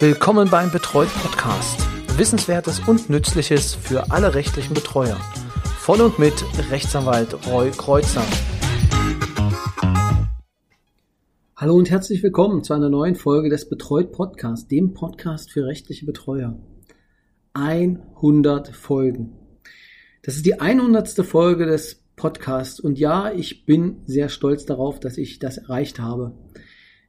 Willkommen beim Betreut Podcast. Wissenswertes und Nützliches für alle rechtlichen Betreuer. Von und mit Rechtsanwalt Roy Kreuzer. Hallo und herzlich willkommen zu einer neuen Folge des Betreut Podcast, dem Podcast für rechtliche Betreuer. 100 Folgen. Das ist die 100. Folge des Podcasts und ja, ich bin sehr stolz darauf, dass ich das erreicht habe.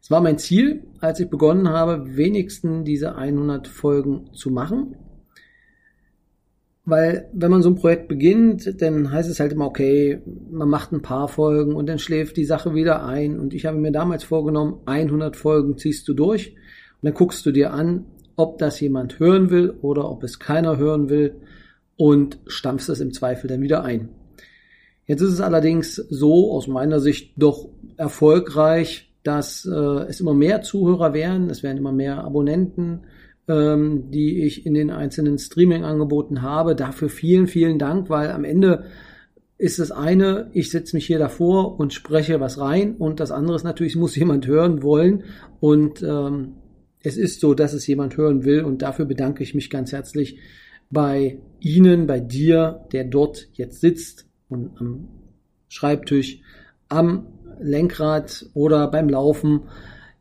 Es war mein Ziel, als ich begonnen habe, wenigstens diese 100 Folgen zu machen. Weil wenn man so ein Projekt beginnt, dann heißt es halt immer, okay, man macht ein paar Folgen und dann schläft die Sache wieder ein. Und ich habe mir damals vorgenommen, 100 Folgen ziehst du durch und dann guckst du dir an, ob das jemand hören will oder ob es keiner hören will und stampfst es im Zweifel dann wieder ein. Jetzt ist es allerdings so aus meiner Sicht doch erfolgreich, dass äh, es immer mehr Zuhörer werden, es werden immer mehr Abonnenten, ähm, die ich in den einzelnen Streaming-Angeboten habe. Dafür vielen, vielen Dank, weil am Ende ist das eine, ich setze mich hier davor und spreche was rein und das andere ist natürlich, es muss jemand hören wollen und ähm, es ist so, dass es jemand hören will und dafür bedanke ich mich ganz herzlich bei Ihnen, bei dir, der dort jetzt sitzt und am Schreibtisch, am Lenkrad oder beim Laufen,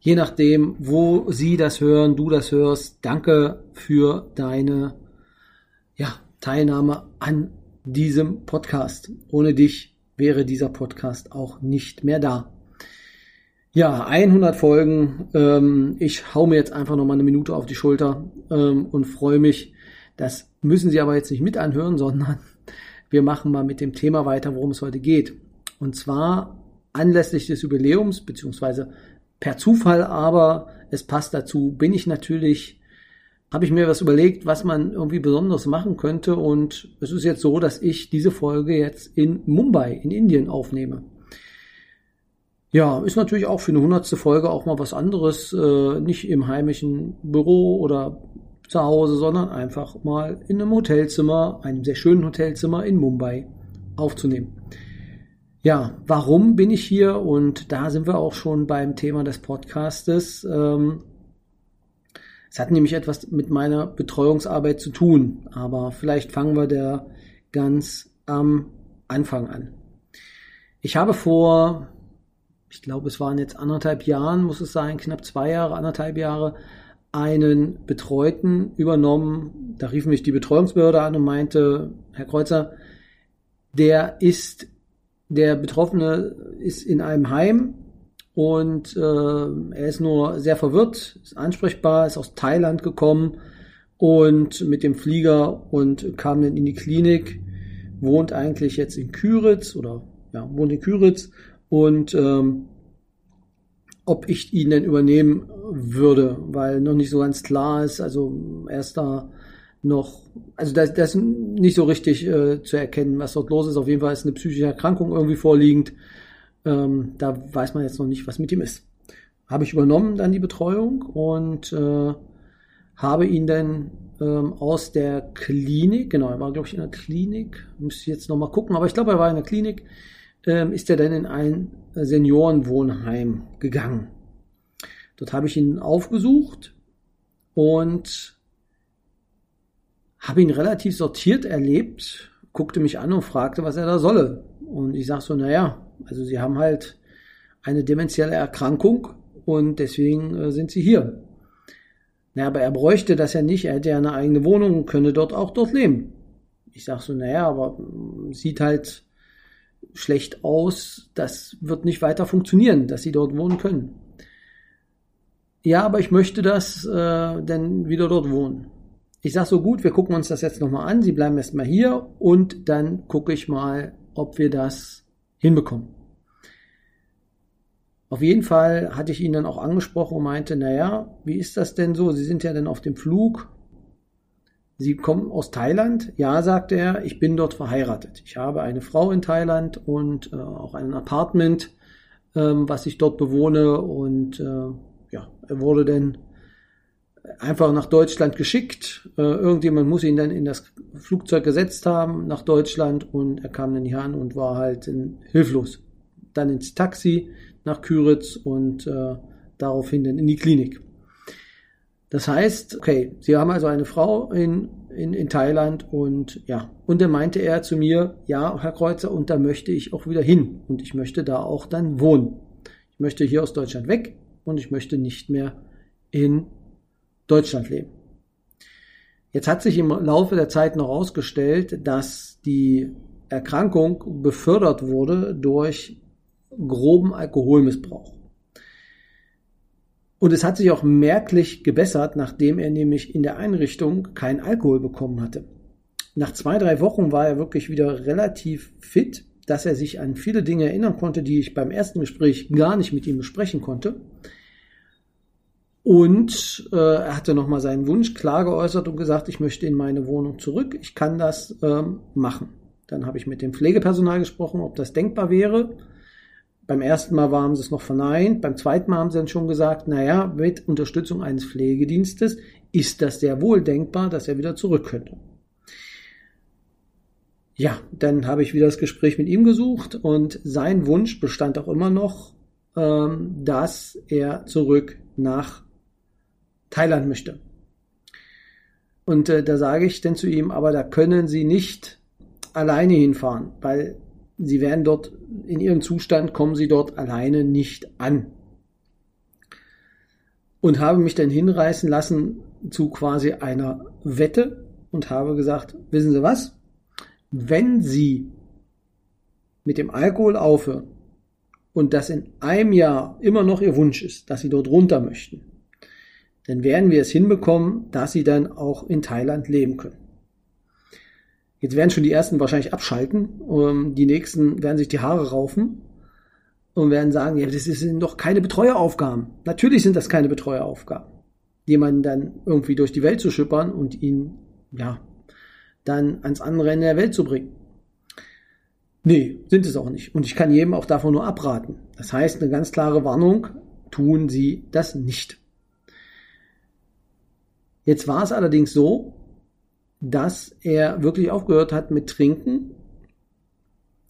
je nachdem, wo Sie das hören, du das hörst. Danke für deine ja, Teilnahme an diesem Podcast. Ohne dich wäre dieser Podcast auch nicht mehr da. Ja, 100 Folgen. Ähm, ich hau mir jetzt einfach noch mal eine Minute auf die Schulter ähm, und freue mich. Das müssen Sie aber jetzt nicht mit anhören, sondern wir machen mal mit dem Thema weiter, worum es heute geht. Und zwar anlässlich des Jubiläums, beziehungsweise per Zufall, aber es passt dazu, bin ich natürlich, habe ich mir was überlegt, was man irgendwie besonders machen könnte. Und es ist jetzt so, dass ich diese Folge jetzt in Mumbai, in Indien aufnehme. Ja, ist natürlich auch für eine hundertste Folge auch mal was anderes, äh, nicht im heimischen Büro oder zu Hause, sondern einfach mal in einem Hotelzimmer, einem sehr schönen Hotelzimmer in Mumbai aufzunehmen. Ja, warum bin ich hier? Und da sind wir auch schon beim Thema des Podcastes. Ähm, es hat nämlich etwas mit meiner Betreuungsarbeit zu tun, aber vielleicht fangen wir da ganz am Anfang an. Ich habe vor, ich glaube, es waren jetzt anderthalb Jahren, muss es sein, knapp zwei Jahre, anderthalb Jahre, einen Betreuten übernommen. Da rief mich die Betreuungsbehörde an und meinte, Herr Kreuzer, der ist der Betroffene ist in einem Heim und äh, er ist nur sehr verwirrt, ist ansprechbar, ist aus Thailand gekommen und mit dem Flieger und kam dann in die Klinik, wohnt eigentlich jetzt in Küritz oder ja, wohnt in Küritz und ähm, ob ich ihn denn übernehmen würde, weil noch nicht so ganz klar ist, also er ist da noch, also das, das ist nicht so richtig äh, zu erkennen, was dort los ist. Auf jeden Fall ist eine psychische Erkrankung irgendwie vorliegend. Ähm, da weiß man jetzt noch nicht, was mit ihm ist. Habe ich übernommen dann die Betreuung und äh, habe ihn dann ähm, aus der Klinik, genau, er war glaube ich in der Klinik, müsste ich jetzt nochmal gucken, aber ich glaube, er war in der Klinik, ähm, ist er dann in ein Seniorenwohnheim gegangen. Dort habe ich ihn aufgesucht und habe ihn relativ sortiert erlebt, guckte mich an und fragte, was er da solle. Und ich sag so, naja, also sie haben halt eine dementielle Erkrankung und deswegen äh, sind sie hier. Naja, aber er bräuchte das ja nicht, er hätte ja eine eigene Wohnung und könne dort auch dort leben. Ich sag so, naja, aber mm, sieht halt schlecht aus, das wird nicht weiter funktionieren, dass sie dort wohnen können. Ja, aber ich möchte das äh, denn wieder dort wohnen. Ich sage so gut, wir gucken uns das jetzt nochmal an. Sie bleiben erstmal hier und dann gucke ich mal, ob wir das hinbekommen. Auf jeden Fall hatte ich ihn dann auch angesprochen und meinte, naja, wie ist das denn so? Sie sind ja dann auf dem Flug. Sie kommen aus Thailand? Ja, sagte er, ich bin dort verheiratet. Ich habe eine Frau in Thailand und äh, auch ein Apartment, ähm, was ich dort bewohne. Und äh, ja, er wurde dann einfach nach Deutschland geschickt. Äh, irgendjemand muss ihn dann in das Flugzeug gesetzt haben nach Deutschland und er kam dann hier an und war halt in, hilflos. Dann ins Taxi nach Küritz und äh, daraufhin dann in die Klinik. Das heißt, okay, Sie haben also eine Frau in, in, in Thailand und ja, und dann meinte er zu mir, ja, Herr Kreuzer, und da möchte ich auch wieder hin und ich möchte da auch dann wohnen. Ich möchte hier aus Deutschland weg und ich möchte nicht mehr in Deutschland leben. Jetzt hat sich im Laufe der Zeit noch herausgestellt, dass die Erkrankung befördert wurde durch groben Alkoholmissbrauch. Und es hat sich auch merklich gebessert, nachdem er nämlich in der Einrichtung keinen Alkohol bekommen hatte. Nach zwei, drei Wochen war er wirklich wieder relativ fit, dass er sich an viele Dinge erinnern konnte, die ich beim ersten Gespräch gar nicht mit ihm besprechen konnte. Und äh, er hatte nochmal seinen Wunsch klar geäußert und gesagt, ich möchte in meine Wohnung zurück, ich kann das ähm, machen. Dann habe ich mit dem Pflegepersonal gesprochen, ob das denkbar wäre. Beim ersten Mal haben sie es noch verneint, beim zweiten Mal haben sie dann schon gesagt, naja, mit Unterstützung eines Pflegedienstes ist das sehr wohl denkbar, dass er wieder zurück könnte. Ja, dann habe ich wieder das Gespräch mit ihm gesucht und sein Wunsch bestand auch immer noch, ähm, dass er zurück nach Thailand möchte. Und äh, da sage ich dann zu ihm, aber da können Sie nicht alleine hinfahren, weil Sie werden dort, in Ihrem Zustand kommen Sie dort alleine nicht an. Und habe mich dann hinreißen lassen zu quasi einer Wette und habe gesagt, wissen Sie was? Wenn Sie mit dem Alkohol aufhören und das in einem Jahr immer noch Ihr Wunsch ist, dass Sie dort runter möchten, dann werden wir es hinbekommen, dass sie dann auch in Thailand leben können. Jetzt werden schon die ersten wahrscheinlich abschalten, ähm, die nächsten werden sich die Haare raufen und werden sagen, ja, das sind doch keine Betreueraufgaben. Natürlich sind das keine Betreueraufgaben, jemanden dann irgendwie durch die Welt zu schippern und ihn, ja, dann ans andere Ende der Welt zu bringen. Nee, sind es auch nicht. Und ich kann jedem auch davon nur abraten. Das heißt, eine ganz klare Warnung, tun Sie das nicht. Jetzt war es allerdings so, dass er wirklich aufgehört hat mit Trinken.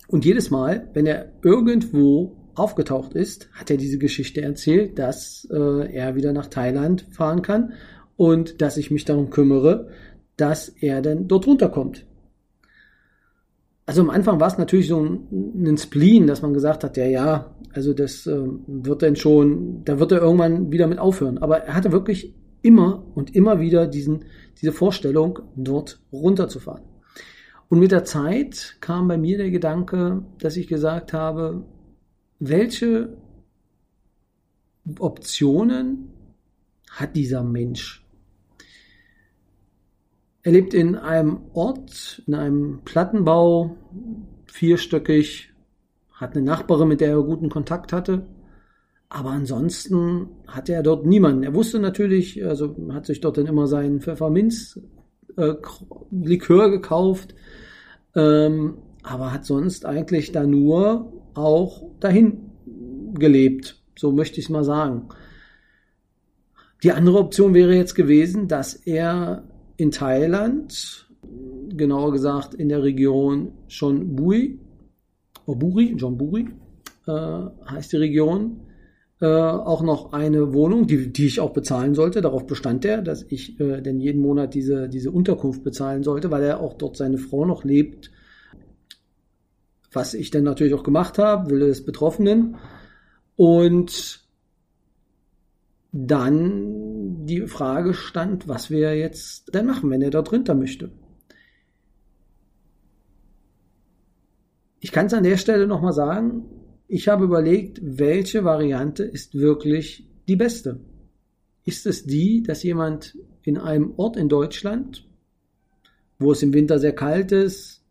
Und jedes Mal, wenn er irgendwo aufgetaucht ist, hat er diese Geschichte erzählt, dass äh, er wieder nach Thailand fahren kann und dass ich mich darum kümmere, dass er denn dort runterkommt. Also am Anfang war es natürlich so ein, ein Spleen, dass man gesagt hat, ja, ja, also das äh, wird dann schon, da wird er irgendwann wieder mit aufhören. Aber er hatte wirklich immer und immer wieder diesen, diese Vorstellung, dort runterzufahren. Und mit der Zeit kam bei mir der Gedanke, dass ich gesagt habe, welche Optionen hat dieser Mensch? Er lebt in einem Ort, in einem Plattenbau, vierstöckig, hat eine Nachbarin, mit der er guten Kontakt hatte. Aber ansonsten hatte er dort niemanden. Er wusste natürlich, also hat sich dort dann immer seinen Pfefferminz-Likör äh, gekauft, ähm, aber hat sonst eigentlich da nur auch dahin gelebt. So möchte ich es mal sagen. Die andere Option wäre jetzt gewesen, dass er in Thailand, genauer gesagt in der Region Chonburi, Buri, John Buri, äh, heißt die Region, äh, auch noch eine Wohnung, die, die ich auch bezahlen sollte. Darauf bestand er, dass ich äh, denn jeden Monat diese, diese Unterkunft bezahlen sollte, weil er auch dort seine Frau noch lebt. Was ich dann natürlich auch gemacht habe, Wille des Betroffenen. Und dann die Frage stand, was wir jetzt denn machen, wenn er dort runter möchte. Ich kann es an der Stelle nochmal sagen, ich habe überlegt, welche Variante ist wirklich die beste. Ist es die, dass jemand in einem Ort in Deutschland, wo es im Winter sehr kalt ist,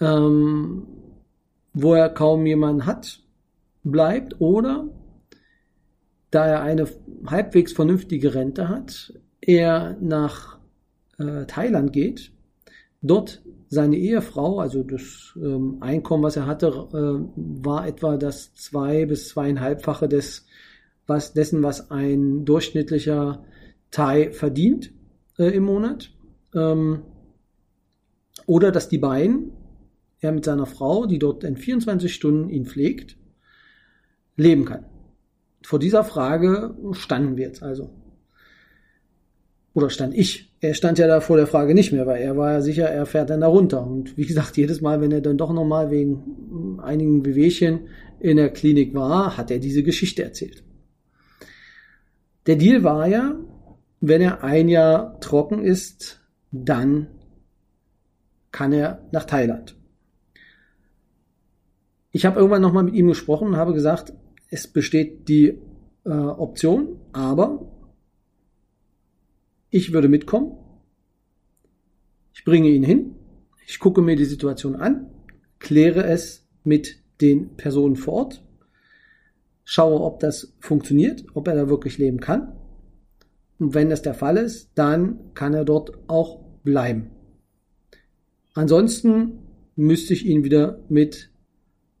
ähm, wo er kaum jemanden hat, bleibt oder da er eine halbwegs vernünftige Rente hat, er nach äh, Thailand geht, dort seine Ehefrau, also das ähm, Einkommen, was er hatte, äh, war etwa das zwei bis zweieinhalbfache des, was, dessen, was ein durchschnittlicher Thai verdient äh, im Monat. Ähm, oder dass die beiden, er mit seiner Frau, die dort in 24 Stunden ihn pflegt, leben kann. Vor dieser Frage standen wir jetzt also. Oder stand ich? Er stand ja da vor der Frage nicht mehr, weil er war ja sicher, er fährt dann da runter. Und wie gesagt, jedes Mal, wenn er dann doch nochmal wegen einigen Bewegchen in der Klinik war, hat er diese Geschichte erzählt. Der Deal war ja, wenn er ein Jahr trocken ist, dann kann er nach Thailand. Ich habe irgendwann nochmal mit ihm gesprochen und habe gesagt, es besteht die äh, Option, aber ich würde mitkommen. Ich bringe ihn hin. Ich gucke mir die Situation an, kläre es mit den Personen vor Ort, schaue, ob das funktioniert, ob er da wirklich leben kann. Und wenn das der Fall ist, dann kann er dort auch bleiben. Ansonsten müsste ich ihn wieder mit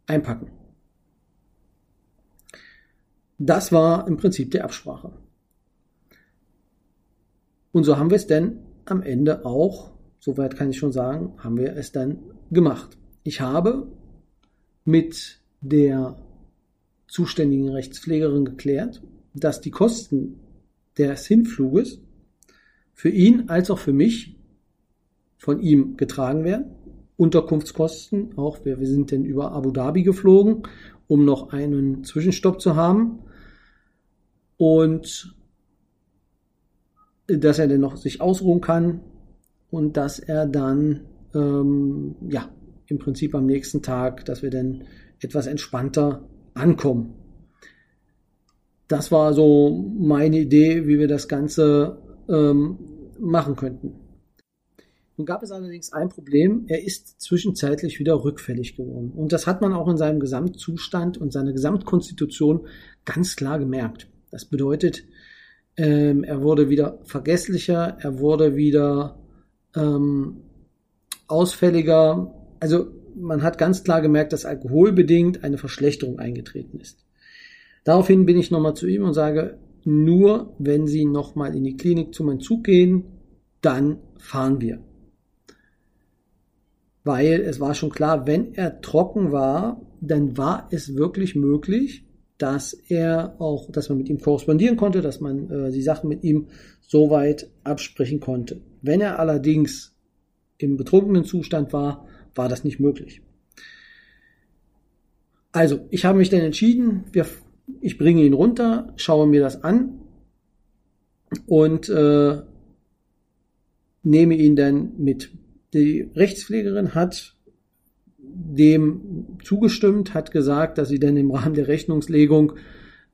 einpacken. Das war im Prinzip die Absprache. Und so haben wir es denn am Ende auch, soweit kann ich schon sagen, haben wir es dann gemacht. Ich habe mit der zuständigen Rechtspflegerin geklärt, dass die Kosten des Hinfluges für ihn als auch für mich von ihm getragen werden. Unterkunftskosten, auch wir, wir sind denn über Abu Dhabi geflogen, um noch einen Zwischenstopp zu haben. Und dass er dann noch sich ausruhen kann und dass er dann ähm, ja im Prinzip am nächsten Tag, dass wir dann etwas entspannter ankommen. Das war so meine Idee, wie wir das Ganze ähm, machen könnten. Nun gab es allerdings ein Problem. Er ist zwischenzeitlich wieder rückfällig geworden. Und das hat man auch in seinem Gesamtzustand und seiner Gesamtkonstitution ganz klar gemerkt. Das bedeutet, ähm, er wurde wieder vergesslicher, er wurde wieder ähm, ausfälliger. Also man hat ganz klar gemerkt, dass alkoholbedingt eine Verschlechterung eingetreten ist. Daraufhin bin ich nochmal zu ihm und sage, nur wenn Sie nochmal in die Klinik zu meinem Zug gehen, dann fahren wir. Weil es war schon klar, wenn er trocken war, dann war es wirklich möglich, dass er auch, dass man mit ihm korrespondieren konnte, dass man äh, die Sachen mit ihm so weit absprechen konnte. Wenn er allerdings im betrunkenen Zustand war, war das nicht möglich. Also, ich habe mich dann entschieden, wir, ich bringe ihn runter, schaue mir das an und äh, nehme ihn dann mit. Die Rechtspflegerin hat dem zugestimmt, hat gesagt, dass sie dann im Rahmen der Rechnungslegung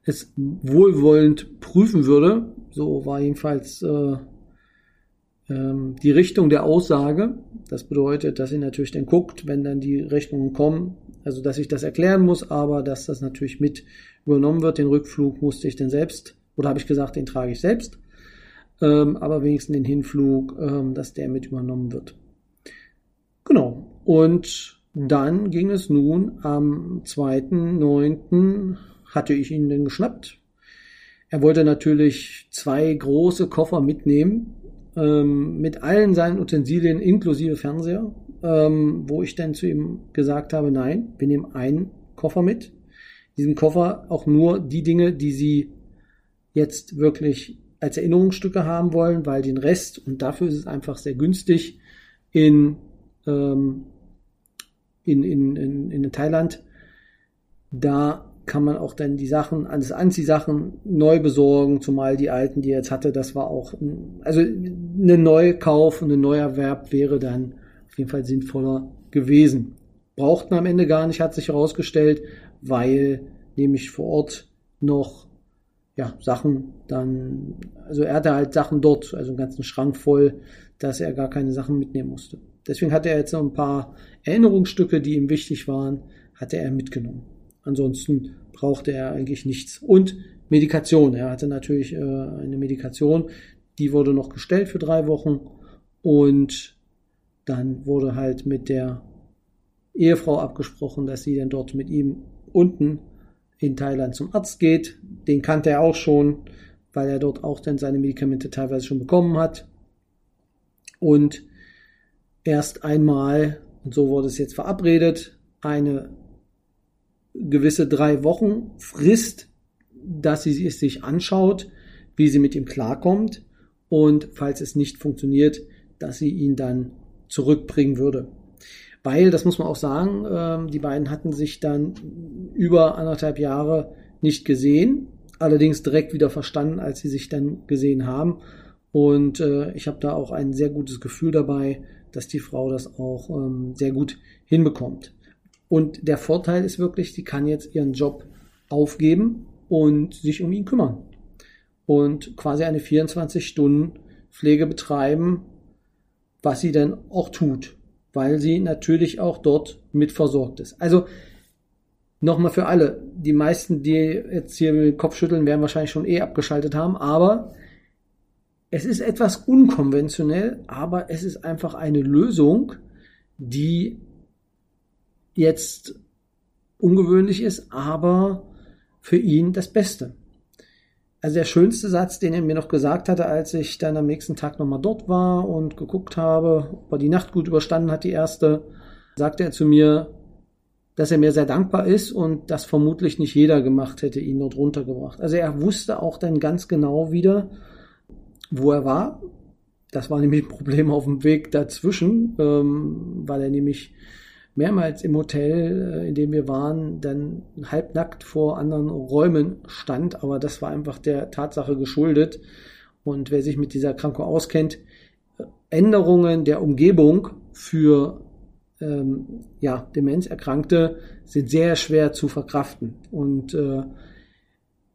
es wohlwollend prüfen würde. So war jedenfalls äh, ähm, die Richtung der Aussage. Das bedeutet, dass sie natürlich dann guckt, wenn dann die Rechnungen kommen, also dass ich das erklären muss, aber dass das natürlich mit übernommen wird. Den Rückflug musste ich dann selbst, oder habe ich gesagt, den trage ich selbst. Ähm, aber wenigstens den Hinflug, ähm, dass der mit übernommen wird. Genau. Und dann ging es nun am 2.9. hatte ich ihn dann geschnappt. Er wollte natürlich zwei große Koffer mitnehmen, ähm, mit allen seinen Utensilien inklusive Fernseher, ähm, wo ich dann zu ihm gesagt habe, nein, wir nehmen einen Koffer mit. In diesem Koffer auch nur die Dinge, die Sie jetzt wirklich als Erinnerungsstücke haben wollen, weil den Rest, und dafür ist es einfach sehr günstig, in ähm, in, in, in, in Thailand. Da kann man auch dann die Sachen, alles Anziehsachen neu besorgen, zumal die alten, die er jetzt hatte, das war auch, also eine Neukauf und ein Neuerwerb wäre dann auf jeden Fall sinnvoller gewesen. Brauchten am Ende gar nicht, hat sich herausgestellt, weil nämlich vor Ort noch ja, Sachen dann, also er hatte halt Sachen dort, also einen ganzen Schrank voll, dass er gar keine Sachen mitnehmen musste. Deswegen hatte er jetzt noch ein paar Erinnerungsstücke, die ihm wichtig waren, hatte er mitgenommen. Ansonsten brauchte er eigentlich nichts. Und Medikation. Er hatte natürlich äh, eine Medikation, die wurde noch gestellt für drei Wochen und dann wurde halt mit der Ehefrau abgesprochen, dass sie dann dort mit ihm unten in Thailand zum Arzt geht. Den kannte er auch schon, weil er dort auch dann seine Medikamente teilweise schon bekommen hat. Und erst einmal, und so wurde es jetzt verabredet, eine gewisse drei Wochen Frist, dass sie es sich anschaut, wie sie mit ihm klarkommt und falls es nicht funktioniert, dass sie ihn dann zurückbringen würde. Weil, das muss man auch sagen, ähm, die beiden hatten sich dann über anderthalb Jahre nicht gesehen, allerdings direkt wieder verstanden, als sie sich dann gesehen haben. Und äh, ich habe da auch ein sehr gutes Gefühl dabei, dass die Frau das auch ähm, sehr gut hinbekommt. Und der Vorteil ist wirklich, sie kann jetzt ihren Job aufgeben und sich um ihn kümmern. Und quasi eine 24-Stunden-Pflege betreiben, was sie dann auch tut, weil sie natürlich auch dort mit versorgt ist. Also nochmal für alle, die meisten, die jetzt hier mit dem Kopf schütteln, werden wahrscheinlich schon eh abgeschaltet haben, aber es ist etwas unkonventionell, aber es ist einfach eine Lösung, die jetzt ungewöhnlich ist, aber für ihn das Beste. Also der schönste Satz, den er mir noch gesagt hatte, als ich dann am nächsten Tag nochmal dort war und geguckt habe, ob er die Nacht gut überstanden hat, die erste, sagte er zu mir, dass er mir sehr dankbar ist und das vermutlich nicht jeder gemacht hätte, ihn dort runtergebracht. Also er wusste auch dann ganz genau wieder, wo er war. Das war nämlich ein Problem auf dem Weg dazwischen, ähm, weil er nämlich mehrmals im Hotel, äh, in dem wir waren, dann halbnackt vor anderen Räumen stand. Aber das war einfach der Tatsache geschuldet. Und wer sich mit dieser Erkrankung auskennt, Änderungen der Umgebung für ähm, ja, Demenzerkrankte sind sehr schwer zu verkraften. Und äh,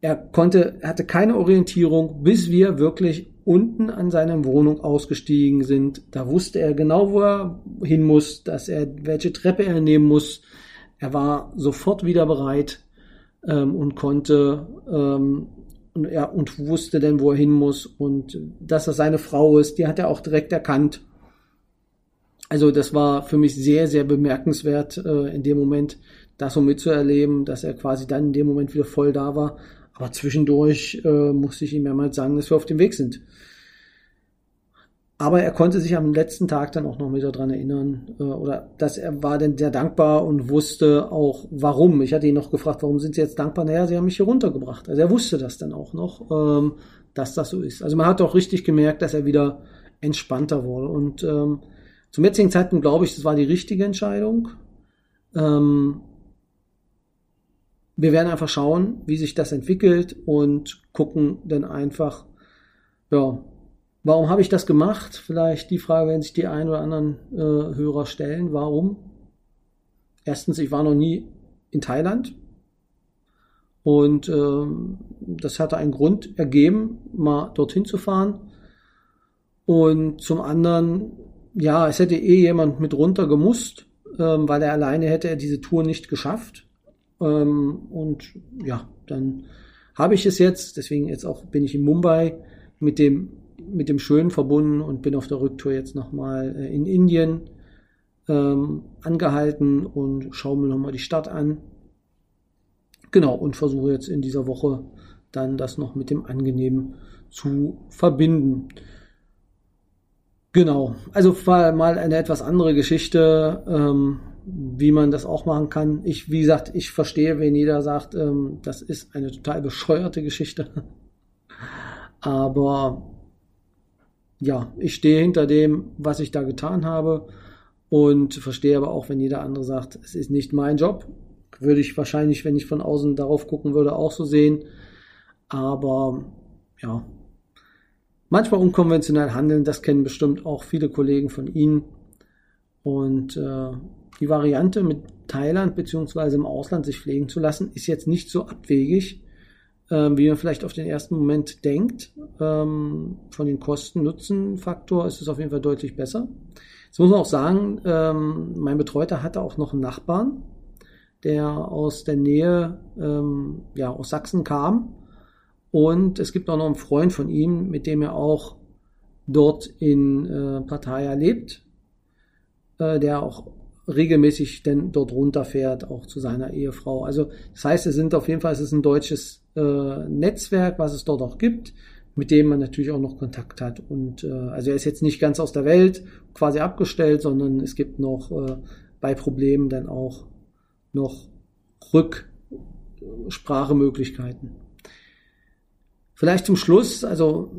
er konnte, hatte keine Orientierung, bis wir wirklich unten an seiner Wohnung ausgestiegen sind. Da wusste er genau, wo er hin muss, dass er, welche Treppe er nehmen muss. Er war sofort wieder bereit ähm, und konnte ähm, und, ja, und wusste dann, wo er hin muss und dass er seine Frau ist, die hat er auch direkt erkannt. Also das war für mich sehr, sehr bemerkenswert äh, in dem Moment, das so mitzuerleben, dass er quasi dann in dem Moment wieder voll da war. Aber zwischendurch äh, musste ich ihm mehrmals sagen, dass wir auf dem Weg sind. Aber er konnte sich am letzten Tag dann auch noch wieder dran erinnern, äh, oder dass er war dann sehr dankbar und wusste auch warum. Ich hatte ihn noch gefragt, warum sind Sie jetzt dankbar? Naja, Sie haben mich hier runtergebracht. Also er wusste das dann auch noch, ähm, dass das so ist. Also man hat auch richtig gemerkt, dass er wieder entspannter wurde. Und ähm, zum jetzigen Zeitpunkt glaube ich, das war die richtige Entscheidung. Ähm, wir werden einfach schauen, wie sich das entwickelt und gucken dann einfach, ja, warum habe ich das gemacht? Vielleicht die Frage werden sich die ein oder anderen äh, Hörer stellen. Warum? Erstens, ich war noch nie in Thailand und äh, das hatte einen Grund ergeben, mal dorthin zu fahren. Und zum anderen, ja, es hätte eh jemand mit runter gemusst, äh, weil er alleine hätte er diese Tour nicht geschafft. Ähm, und ja, dann habe ich es jetzt, deswegen jetzt auch bin ich in Mumbai mit dem, mit dem Schönen verbunden und bin auf der Rücktour jetzt nochmal äh, in Indien ähm, angehalten und schaue mir nochmal die Stadt an. Genau, und versuche jetzt in dieser Woche dann das noch mit dem Angenehmen zu verbinden. Genau, also mal eine etwas andere Geschichte. Ähm, wie man das auch machen kann. Ich, wie gesagt, ich verstehe, wenn jeder sagt, ähm, das ist eine total bescheuerte Geschichte. Aber ja, ich stehe hinter dem, was ich da getan habe und verstehe aber auch, wenn jeder andere sagt, es ist nicht mein Job. Würde ich wahrscheinlich, wenn ich von außen darauf gucken würde, auch so sehen. Aber ja, manchmal unkonventionell handeln, das kennen bestimmt auch viele Kollegen von Ihnen. Und äh, die Variante mit Thailand beziehungsweise im Ausland sich pflegen zu lassen, ist jetzt nicht so abwegig, äh, wie man vielleicht auf den ersten Moment denkt. Ähm, von den Kosten-Nutzen-Faktor ist es auf jeden Fall deutlich besser. Jetzt muss man auch sagen, ähm, mein Betreuter hatte auch noch einen Nachbarn, der aus der Nähe, ähm, ja, aus Sachsen kam. Und es gibt auch noch einen Freund von ihm, mit dem er auch dort in äh, Pattaya lebt, äh, der auch regelmäßig denn dort runterfährt, auch zu seiner Ehefrau. Also das heißt, es sind auf jeden Fall, es ist ein deutsches äh, Netzwerk, was es dort auch gibt, mit dem man natürlich auch noch Kontakt hat. Und äh, also er ist jetzt nicht ganz aus der Welt quasi abgestellt, sondern es gibt noch äh, bei Problemen dann auch noch Rücksprachemöglichkeiten. Vielleicht zum Schluss, also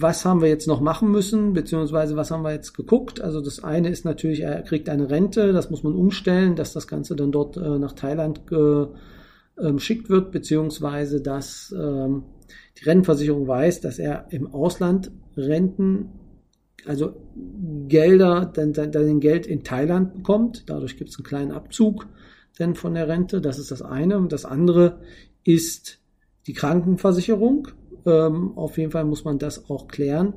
was haben wir jetzt noch machen müssen, beziehungsweise was haben wir jetzt geguckt? Also das eine ist natürlich, er kriegt eine Rente, das muss man umstellen, dass das Ganze dann dort äh, nach Thailand geschickt ähm, wird, beziehungsweise dass ähm, die Rentenversicherung weiß, dass er im Ausland Renten, also Gelder, dann, dann, dann Geld in Thailand bekommt. Dadurch gibt es einen kleinen Abzug denn von der Rente. Das ist das eine. Und das andere ist die Krankenversicherung. Ähm, auf jeden Fall muss man das auch klären.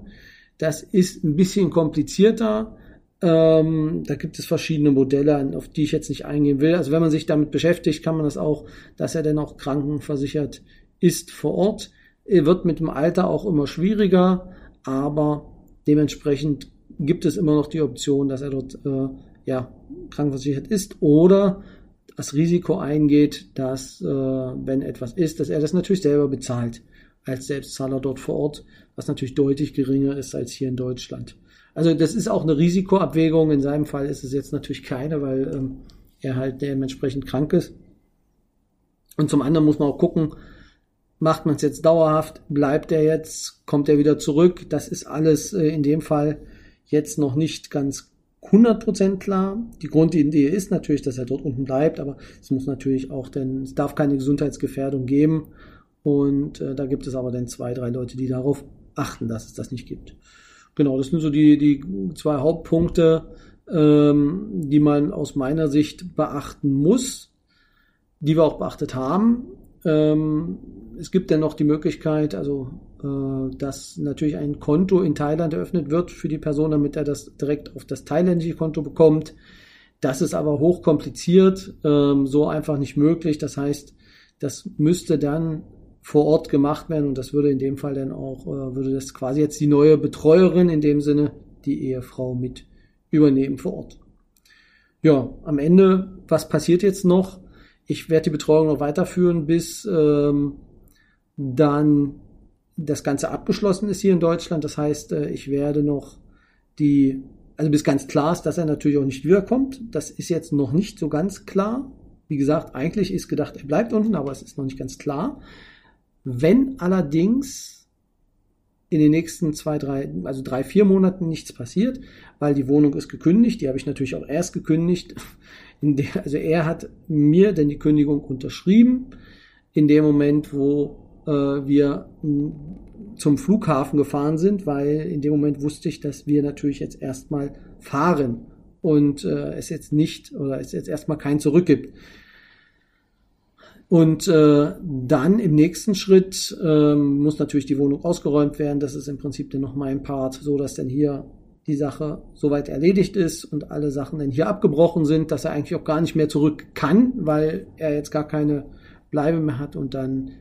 Das ist ein bisschen komplizierter. Ähm, da gibt es verschiedene Modelle, auf die ich jetzt nicht eingehen will. Also wenn man sich damit beschäftigt, kann man das auch, dass er dann auch krankenversichert ist vor Ort. Er wird mit dem Alter auch immer schwieriger, aber dementsprechend gibt es immer noch die Option, dass er dort äh, ja, krankenversichert ist oder das Risiko eingeht, dass, äh, wenn etwas ist, dass er das natürlich selber bezahlt als Selbstzahler dort vor Ort, was natürlich deutlich geringer ist als hier in Deutschland. Also das ist auch eine Risikoabwägung. In seinem Fall ist es jetzt natürlich keine, weil ähm, er halt dementsprechend krank ist. Und zum anderen muss man auch gucken, macht man es jetzt dauerhaft, bleibt er jetzt, kommt er wieder zurück. Das ist alles äh, in dem Fall jetzt noch nicht ganz 100% klar. Die Grundidee ist natürlich, dass er dort unten bleibt, aber es muss natürlich auch, denn es darf keine Gesundheitsgefährdung geben. Und äh, da gibt es aber dann zwei, drei Leute, die darauf achten, dass es das nicht gibt. Genau, das sind so die, die zwei Hauptpunkte, ähm, die man aus meiner Sicht beachten muss, die wir auch beachtet haben. Ähm, es gibt dann noch die Möglichkeit, also äh, dass natürlich ein Konto in Thailand eröffnet wird für die Person, damit er das direkt auf das thailändische Konto bekommt. Das ist aber hochkompliziert, ähm, so einfach nicht möglich. Das heißt, das müsste dann vor Ort gemacht werden und das würde in dem Fall dann auch, äh, würde das quasi jetzt die neue Betreuerin in dem Sinne, die Ehefrau mit übernehmen vor Ort. Ja, am Ende, was passiert jetzt noch? Ich werde die Betreuung noch weiterführen, bis ähm, dann das Ganze abgeschlossen ist hier in Deutschland. Das heißt, äh, ich werde noch die, also bis ganz klar ist, dass er natürlich auch nicht wiederkommt. Das ist jetzt noch nicht so ganz klar. Wie gesagt, eigentlich ist gedacht, er bleibt unten, aber es ist noch nicht ganz klar. Wenn allerdings in den nächsten zwei, drei, also drei, vier Monaten nichts passiert, weil die Wohnung ist gekündigt, die habe ich natürlich auch erst gekündigt. Der, also er hat mir denn die Kündigung unterschrieben in dem Moment, wo äh, wir zum Flughafen gefahren sind, weil in dem Moment wusste ich, dass wir natürlich jetzt erstmal fahren und äh, es jetzt nicht oder es jetzt erstmal kein Zurück gibt. Und äh, dann im nächsten Schritt ähm, muss natürlich die Wohnung ausgeräumt werden. Das ist im Prinzip dann noch mein Part, so dass dann hier die Sache soweit erledigt ist und alle Sachen dann hier abgebrochen sind, dass er eigentlich auch gar nicht mehr zurück kann, weil er jetzt gar keine Bleibe mehr hat und dann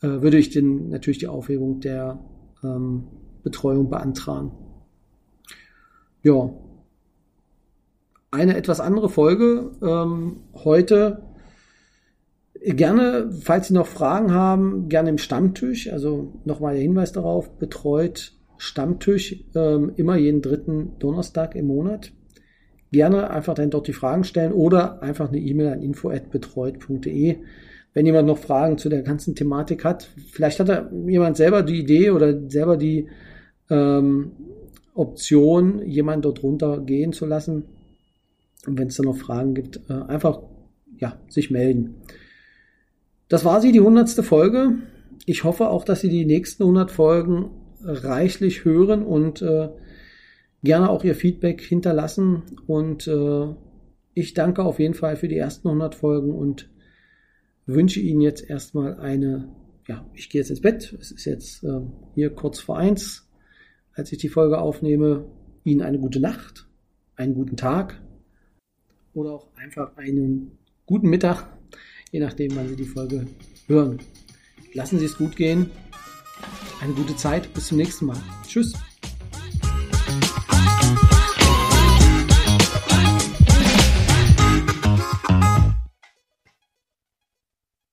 äh, würde ich den, natürlich die Aufhebung der ähm, Betreuung beantragen. Ja. Eine etwas andere Folge ähm, heute. Gerne, falls Sie noch Fragen haben, gerne im Stammtisch. Also nochmal der Hinweis darauf, betreut Stammtisch ähm, immer jeden dritten Donnerstag im Monat. Gerne einfach dann dort die Fragen stellen oder einfach eine E-Mail an info@betreut.de wenn jemand noch Fragen zu der ganzen Thematik hat. Vielleicht hat da jemand selber die Idee oder selber die ähm, Option, jemanden dort runter gehen zu lassen. Und wenn es da noch Fragen gibt, äh, einfach ja, sich melden. Das war sie, die hundertste Folge. Ich hoffe auch, dass Sie die nächsten 100 Folgen reichlich hören und äh, gerne auch Ihr Feedback hinterlassen. Und äh, ich danke auf jeden Fall für die ersten 100 Folgen und wünsche Ihnen jetzt erstmal eine, ja, ich gehe jetzt ins Bett. Es ist jetzt äh, hier kurz vor eins, als ich die Folge aufnehme. Ihnen eine gute Nacht, einen guten Tag oder auch einfach einen guten Mittag, je nachdem, wann Sie die Folge hören. Lassen Sie es gut gehen. Eine gute Zeit. Bis zum nächsten Mal. Tschüss.